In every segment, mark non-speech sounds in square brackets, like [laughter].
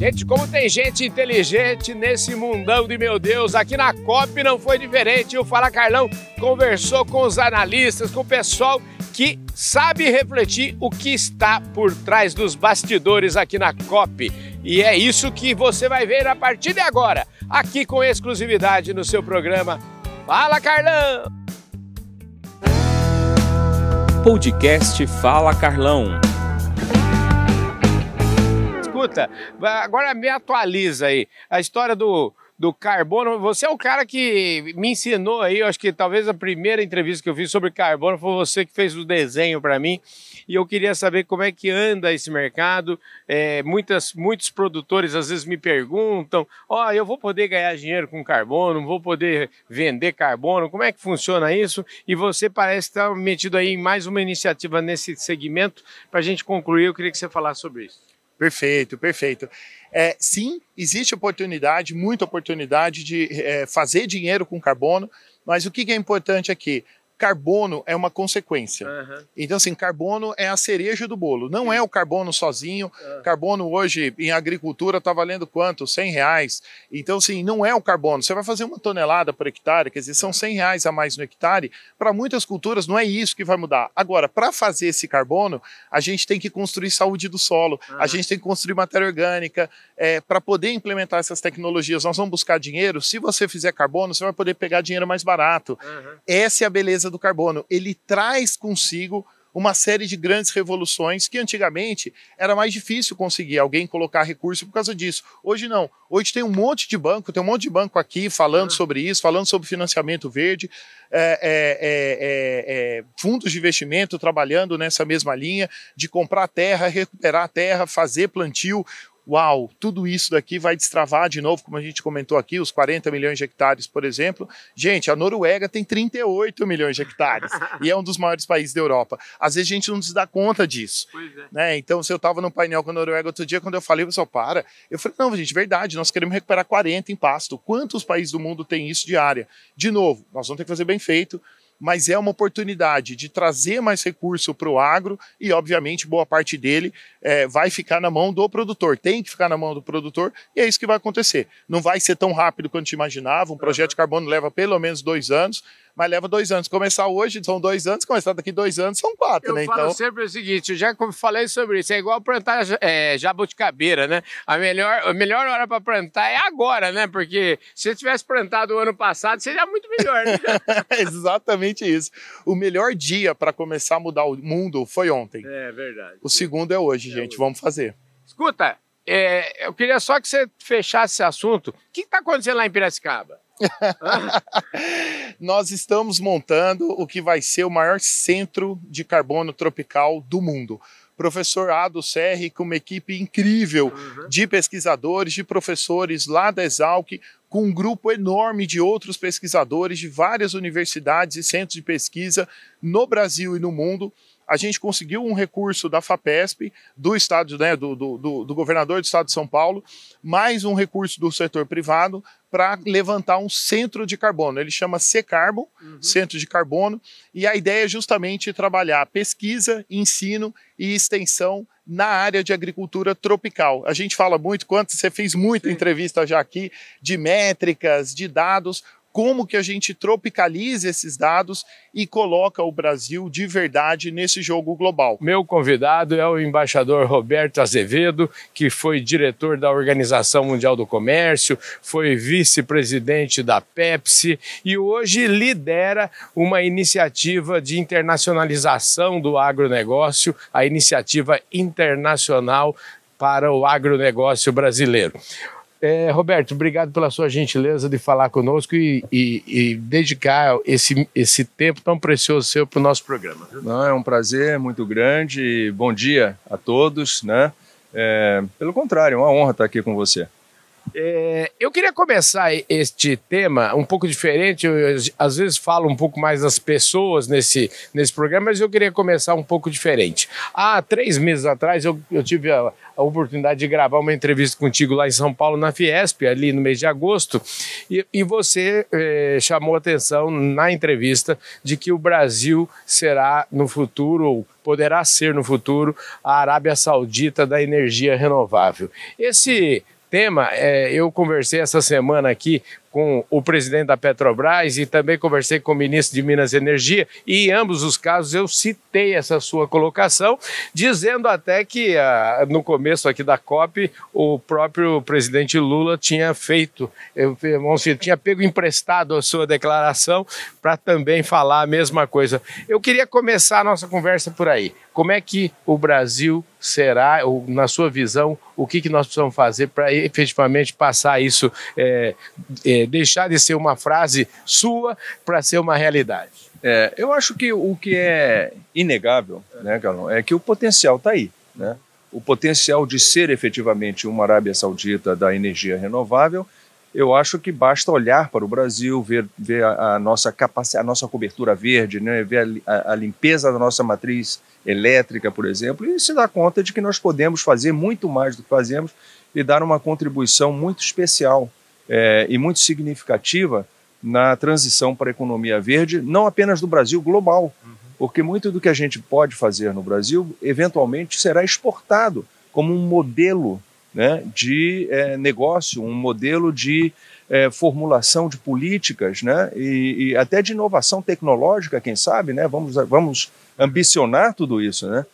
Gente, como tem gente inteligente nesse mundão de meu Deus, aqui na COP não foi diferente. O Fala Carlão conversou com os analistas, com o pessoal que sabe refletir o que está por trás dos bastidores aqui na COP. E é isso que você vai ver a partir de agora, aqui com exclusividade no seu programa Fala Carlão! Podcast Fala Carlão escuta, agora me atualiza aí. A história do, do carbono. Você é o cara que me ensinou aí, eu acho que talvez a primeira entrevista que eu fiz sobre carbono foi você que fez o desenho para mim. E eu queria saber como é que anda esse mercado. É, muitas, muitos produtores às vezes me perguntam: ó, oh, eu vou poder ganhar dinheiro com carbono, vou poder vender carbono, como é que funciona isso? E você parece estar metido aí em mais uma iniciativa nesse segmento. Para a gente concluir, eu queria que você falasse sobre isso. Perfeito, perfeito. É, sim, existe oportunidade, muita oportunidade de é, fazer dinheiro com carbono, mas o que, é importante aqui? Carbono é uma consequência. Uhum. Então, assim, carbono é a cereja do bolo. Não é o carbono sozinho. Uhum. Carbono hoje em agricultura está valendo quanto? 100 reais. Então, assim, não é o carbono. Você vai fazer uma tonelada por hectare, quer dizer, são 100 reais a mais no hectare. Para muitas culturas, não é isso que vai mudar. Agora, para fazer esse carbono, a gente tem que construir saúde do solo, uhum. a gente tem que construir matéria orgânica. É, para poder implementar essas tecnologias, nós vamos buscar dinheiro. Se você fizer carbono, você vai poder pegar dinheiro mais barato. Essa é a beleza do carbono, ele traz consigo uma série de grandes revoluções que antigamente era mais difícil conseguir alguém colocar recurso por causa disso. Hoje não. Hoje tem um monte de banco, tem um monte de banco aqui falando sobre isso, falando sobre financiamento verde, é, é, é, é, fundos de investimento trabalhando nessa mesma linha de comprar terra, recuperar terra, fazer plantio uau, tudo isso daqui vai destravar de novo, como a gente comentou aqui, os 40 milhões de hectares, por exemplo. Gente, a Noruega tem 38 milhões de hectares e é um dos maiores países da Europa. Às vezes a gente não se dá conta disso. É. Né? Então, se eu estava no painel com a Noruega outro dia, quando eu falei, o pessoal, para. Eu falei, não, gente, verdade, nós queremos recuperar 40 em pasto. Quantos países do mundo têm isso de área? De novo, nós vamos ter que fazer bem feito mas é uma oportunidade de trazer mais recurso para o agro e, obviamente, boa parte dele é, vai ficar na mão do produtor, tem que ficar na mão do produtor e é isso que vai acontecer. Não vai ser tão rápido quanto te imaginava, um projeto de carbono leva pelo menos dois anos, mas leva dois anos. Começar hoje são dois anos, começar daqui dois anos são quatro, eu né? Eu falo então... sempre o seguinte, eu já falei sobre isso, é igual plantar é, jabuticabeira, né? A melhor, a melhor hora para plantar é agora, né? Porque se você tivesse plantado o ano passado, seria muito melhor. Né? [laughs] Exatamente isso. O melhor dia para começar a mudar o mundo foi ontem. É verdade. O segundo é hoje, é gente. Hoje. Vamos fazer. Escuta, é, eu queria só que você fechasse esse assunto. O que está acontecendo lá em Piracicaba? [laughs] Nós estamos montando o que vai ser o maior centro de carbono tropical do mundo. Professor Ado Serri, com uma equipe incrível uhum. de pesquisadores, de professores lá da Exalc, com um grupo enorme de outros pesquisadores de várias universidades e centros de pesquisa no Brasil e no mundo a gente conseguiu um recurso da FAPESP, do estado, né, do, do, do, do governador do estado de São Paulo, mais um recurso do setor privado para levantar um centro de carbono. Ele chama C-Carbon, uhum. Centro de Carbono, e a ideia é justamente trabalhar pesquisa, ensino e extensão na área de agricultura tropical. A gente fala muito, quanto você fez muita Sim. entrevista já aqui, de métricas, de dados, como que a gente tropicaliza esses dados e coloca o Brasil de verdade nesse jogo global. Meu convidado é o embaixador Roberto Azevedo, que foi diretor da Organização Mundial do Comércio, foi vice-presidente da Pepsi e hoje lidera uma iniciativa de internacionalização do agronegócio, a iniciativa internacional para o agronegócio brasileiro. É, Roberto, obrigado pela sua gentileza de falar conosco e, e, e dedicar esse, esse tempo tão precioso seu para o nosso programa. Não, é um prazer muito grande. Bom dia a todos, né? É, pelo contrário, é uma honra estar aqui com você. É, eu queria começar este tema um pouco diferente. Eu, eu, às vezes falo um pouco mais das pessoas nesse, nesse programa, mas eu queria começar um pouco diferente. Há três meses atrás eu, eu tive a, a oportunidade de gravar uma entrevista contigo lá em São Paulo, na Fiesp, ali no mês de agosto, e, e você é, chamou atenção na entrevista de que o Brasil será no futuro, ou poderá ser no futuro, a Arábia Saudita da energia renovável. Esse tema, é, eu conversei essa semana aqui com o presidente da Petrobras e também conversei com o ministro de Minas e Energia, e em ambos os casos eu citei essa sua colocação, dizendo até que ah, no começo aqui da COP o próprio presidente Lula tinha feito, eu, vamos dizer, tinha pego emprestado a sua declaração para também falar a mesma coisa. Eu queria começar a nossa conversa por aí. Como é que o Brasil será, ou na sua visão, o que, que nós precisamos fazer para efetivamente passar isso é, é, deixar de ser uma frase sua para ser uma realidade? É, eu acho que o que é inegável, né, Galão, é que o potencial está aí. Né? O potencial de ser efetivamente uma Arábia Saudita da energia renovável, eu acho que basta olhar para o Brasil, ver, ver a, a nossa capacidade, a nossa cobertura verde, né, ver a, a limpeza da nossa matriz elétrica, por exemplo, e se dar conta de que nós podemos fazer muito mais do que fazemos e dar uma contribuição muito especial é, e muito significativa na transição para a economia verde, não apenas do Brasil, global. Uhum. Porque muito do que a gente pode fazer no Brasil, eventualmente, será exportado como um modelo né, de é, negócio, um modelo de é, formulação de políticas né, e, e, até de inovação tecnológica, quem sabe, né, vamos, vamos ambicionar tudo isso. Né?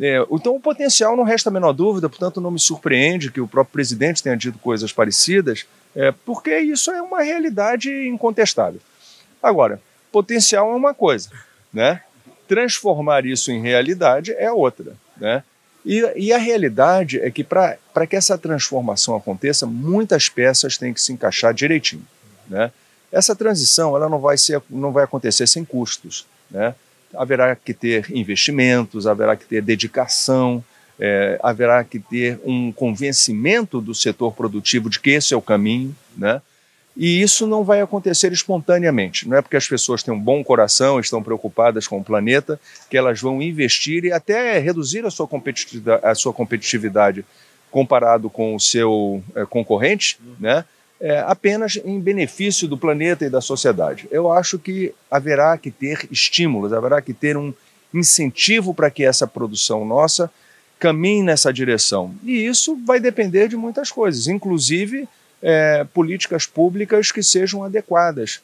É, então, o potencial não resta a menor dúvida, portanto, não me surpreende que o próprio presidente tenha dito coisas parecidas, é, porque isso é uma realidade incontestável. Agora, potencial é uma coisa, né? transformar isso em realidade é outra. Né? E, e a realidade é que, para que essa transformação aconteça, muitas peças têm que se encaixar direitinho. Né? Essa transição ela não, vai ser, não vai acontecer sem custos. Né? haverá que ter investimentos, haverá que ter dedicação, é, haverá que ter um convencimento do setor produtivo de que esse é o caminho, né? E isso não vai acontecer espontaneamente. Não é porque as pessoas têm um bom coração, estão preocupadas com o planeta, que elas vão investir e até reduzir a sua competitividade, a sua competitividade comparado com o seu é, concorrente, né? é, apenas em benefício do planeta e da sociedade. Eu acho que haverá que ter estímulos, haverá que ter um incentivo para que essa produção nossa caminhe nessa direção. E isso vai depender de muitas coisas, inclusive é, políticas públicas que sejam adequadas.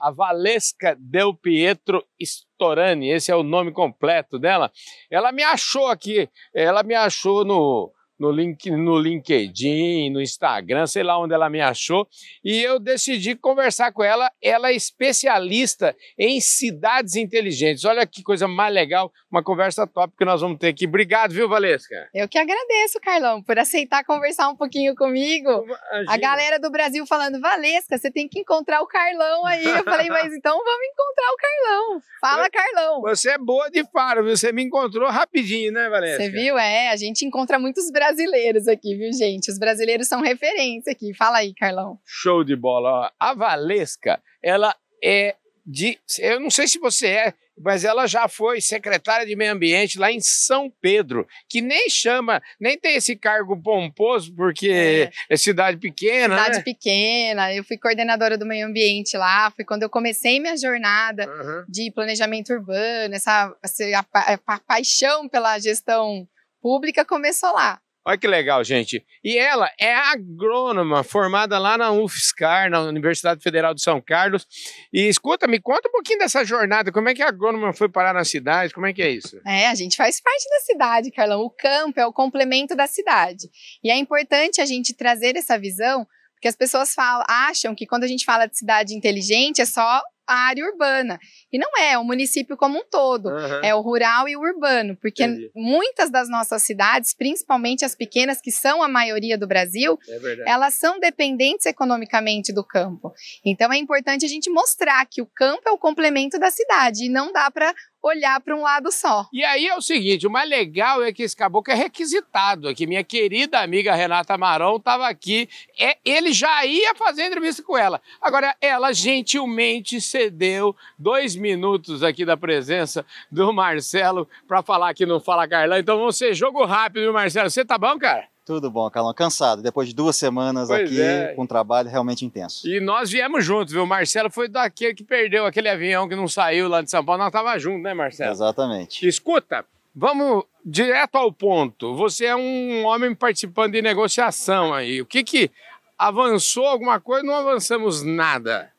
a Valesca Del Pietro Storani, esse é o nome completo dela. Ela me achou aqui, ela me achou no, no, link, no LinkedIn, no Instagram, sei lá onde ela me achou, e eu decidi conversar com ela. Ela é especialista em cidades inteligentes. Olha que coisa mais legal, uma conversa top que nós vamos ter aqui. Obrigado, viu, Valesca? Eu que agradeço, Carlão, por aceitar conversar um pouquinho comigo. Imagina. A galera do Brasil falando, Valesca, você tem que encontrar o Carlão aí. Eu [laughs] falei, mas então vamos encontrar o Carlão. Fala, Carlão. Você é boa de faro, você me encontrou rapidinho, né, Valesca? Você viu? É, a gente encontra muitos brasileiros brasileiros aqui, viu, gente? Os brasileiros são referência aqui. Fala aí, Carlão. Show de bola. A Valesca, ela é de. Eu não sei se você é, mas ela já foi secretária de Meio Ambiente lá em São Pedro, que nem chama, nem tem esse cargo pomposo, porque é, é cidade pequena. Cidade né? pequena. Eu fui coordenadora do meio ambiente lá, foi quando eu comecei minha jornada uhum. de planejamento urbano, essa, essa a, a, a paixão pela gestão pública começou lá. Olha que legal, gente. E ela é agrônoma, formada lá na UFSCar, na Universidade Federal de São Carlos. E escuta, me conta um pouquinho dessa jornada. Como é que a agrônoma foi parar na cidade? Como é que é isso? É, a gente faz parte da cidade, Carlão. O campo é o complemento da cidade. E é importante a gente trazer essa visão, porque as pessoas falam, acham que quando a gente fala de cidade inteligente é só a área urbana. E não é, é o município como um todo. Uhum. É o rural e o urbano. Porque Entendi. muitas das nossas cidades, principalmente as pequenas, que são a maioria do Brasil, é elas são dependentes economicamente do campo. Então é importante a gente mostrar que o campo é o complemento da cidade e não dá para olhar para um lado só. E aí é o seguinte, o mais legal é que esse caboclo é requisitado aqui. Minha querida amiga Renata Marão estava aqui, é, ele já ia fazer entrevista com ela. Agora, ela gentilmente cedeu dois minutos aqui da presença do Marcelo para falar que não fala Carlão. Então vamos ser jogo rápido, Marcelo. Você tá bom, cara? Tudo bom, Carlão. Cansado, depois de duas semanas Pois aqui é. com um trabalho realmente intenso. E nós viemos juntos, viu? O Marcelo foi daquele que perdeu aquele avião que não saiu lá de São Paulo. Nós tava juntos, né, Marcelo? Exatamente. Escuta, vamos direto ao ponto. Você é um homem participando de negociação aí. O que que avançou alguma coisa? Não avançamos nada.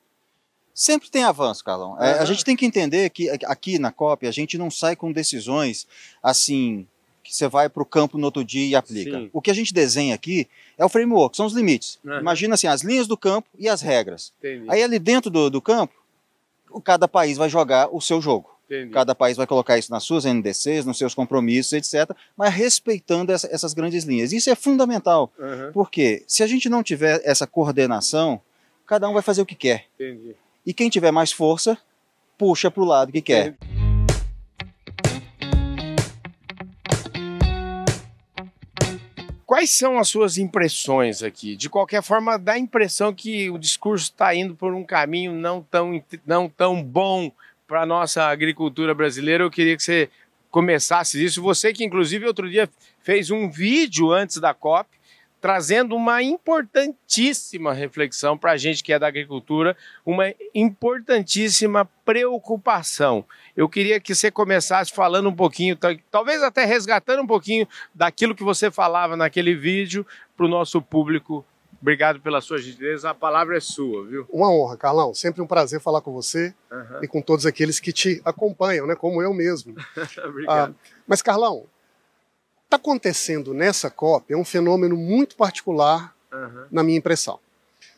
Sempre tem avanço, Carlão. É, Aham. a gente tem que entender que aqui na COP a gente não sai com decisões assim que você vai para o campo no outro dia e aplica. Sim. O que a gente desenha aqui é o framework, são os limites. Aham. Imagina assim, as linhas do campo e as regras. Entendi. Aí ali dentro do, do campo, cada país vai jogar o seu jogo. entendi. Cada país vai colocar isso nas suas NDCs, nos seus compromissos, etc., mas respeitando essa- essas grandes linhas. Isso é fundamental, Aham, porque se a gente não tiver essa coordenação, cada um vai fazer o que quer. entendi. E quem tiver mais força, puxa para o lado que quer. Quais são as suas impressões aqui? De qualquer forma, dá a impressão que o discurso está indo por um caminho não tão, não tão bom para a nossa agricultura brasileira. Eu queria que você começasse isso. Você que, inclusive, outro dia fez um vídeo antes da COP, trazendo uma importantíssima reflexão para a gente que é da agricultura, uma importantíssima preocupação. Eu queria que você começasse falando um pouquinho, tal- talvez até resgatando um pouquinho daquilo que você falava naquele vídeo para o nosso público. Obrigado pela sua gentileza. A palavra é sua, viu? Uma honra, Carlão. Sempre um prazer falar com você Aham. e com todos aqueles que te acompanham, né? Como eu mesmo. [laughs] Obrigado. Mas, Carlão, está acontecendo nessa COP é um fenômeno muito particular, Aham. na minha impressão.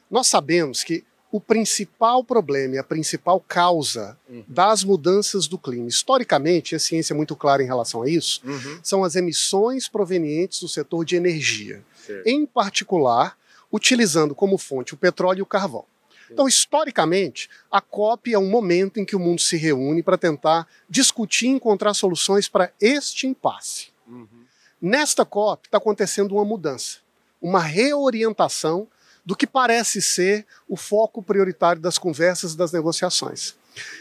Nós sabemos que o principal problema e a principal causa Uhum. das mudanças do clima, historicamente, a ciência é muito clara em relação a isso, Uhum. são as emissões provenientes do setor de energia. Em particular, utilizando como fonte o petróleo e o carvão. Então, historicamente, a COP é um momento em que o mundo se reúne para tentar discutir e encontrar soluções para este impasse. Uhum. Nesta COP está acontecendo uma mudança, uma reorientação do que parece ser o foco prioritário das conversas e das negociações,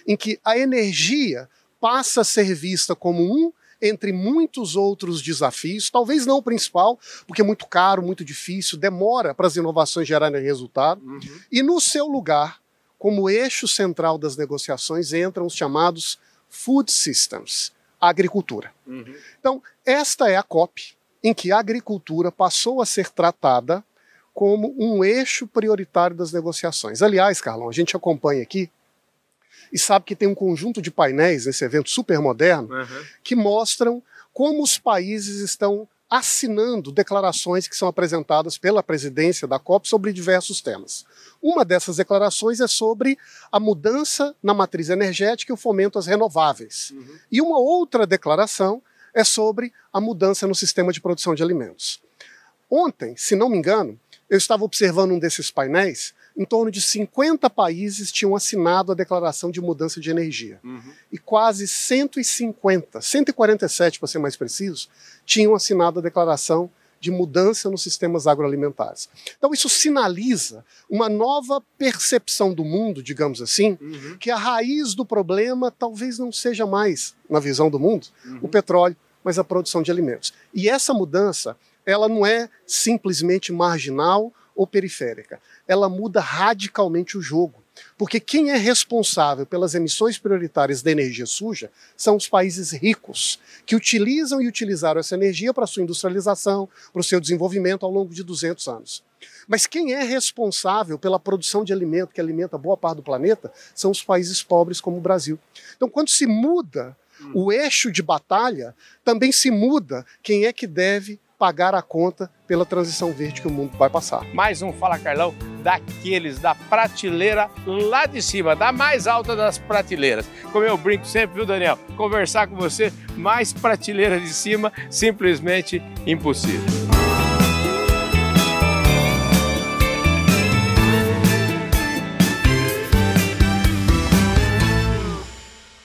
em que a energia passa a ser vista como um entre muitos outros desafios, talvez não o principal, porque é muito caro, muito difícil, demora para as inovações gerarem resultado, Uhum. e no seu lugar, como eixo central das negociações, entram os chamados food systems, agricultura. Uhum. Então, esta é a COP em que a agricultura passou a ser tratada como um eixo prioritário das negociações. Aliás, Carlão, a gente acompanha aqui e sabe que tem um conjunto de painéis nesse evento super moderno Uhum. que mostram como os países estão assinando declarações que são apresentadas pela presidência da COP sobre diversos temas. Uma dessas declarações é sobre a mudança na matriz energética e o fomento às renováveis. Uhum. E uma outra declaração é sobre a mudança no sistema de produção de alimentos. Ontem, se não me engano, eu estava observando um desses painéis, em torno de 50 países tinham assinado a declaração de mudança de energia Uhum. e quase 150, 147 para ser mais preciso, tinham assinado a declaração de mudança nos sistemas agroalimentares. Então isso sinaliza uma nova percepção do mundo, digamos assim, Uhum. que a raiz do problema talvez não seja mais, na visão do mundo, Uhum. o petróleo, mas a produção de alimentos. E essa mudança, ela não é simplesmente marginal ou periférica. Ela muda radicalmente o jogo. Porque quem é responsável pelas emissões prioritárias da energia suja são os países ricos, que utilizam e utilizaram essa energia para sua industrialização, para o seu desenvolvimento ao longo de 200 anos. Mas quem é responsável pela produção de alimento que alimenta boa parte do planeta são os países pobres como o Brasil. Então, quando se muda o eixo de batalha, também se muda quem é que deve pagar a conta pela transição verde que o mundo vai passar. Mais um Fala Carlão daqueles da prateleira lá de cima, da mais alta das prateleiras. Como eu brinco sempre, viu, Daniel? Conversar com você, mais prateleira de cima, simplesmente impossível.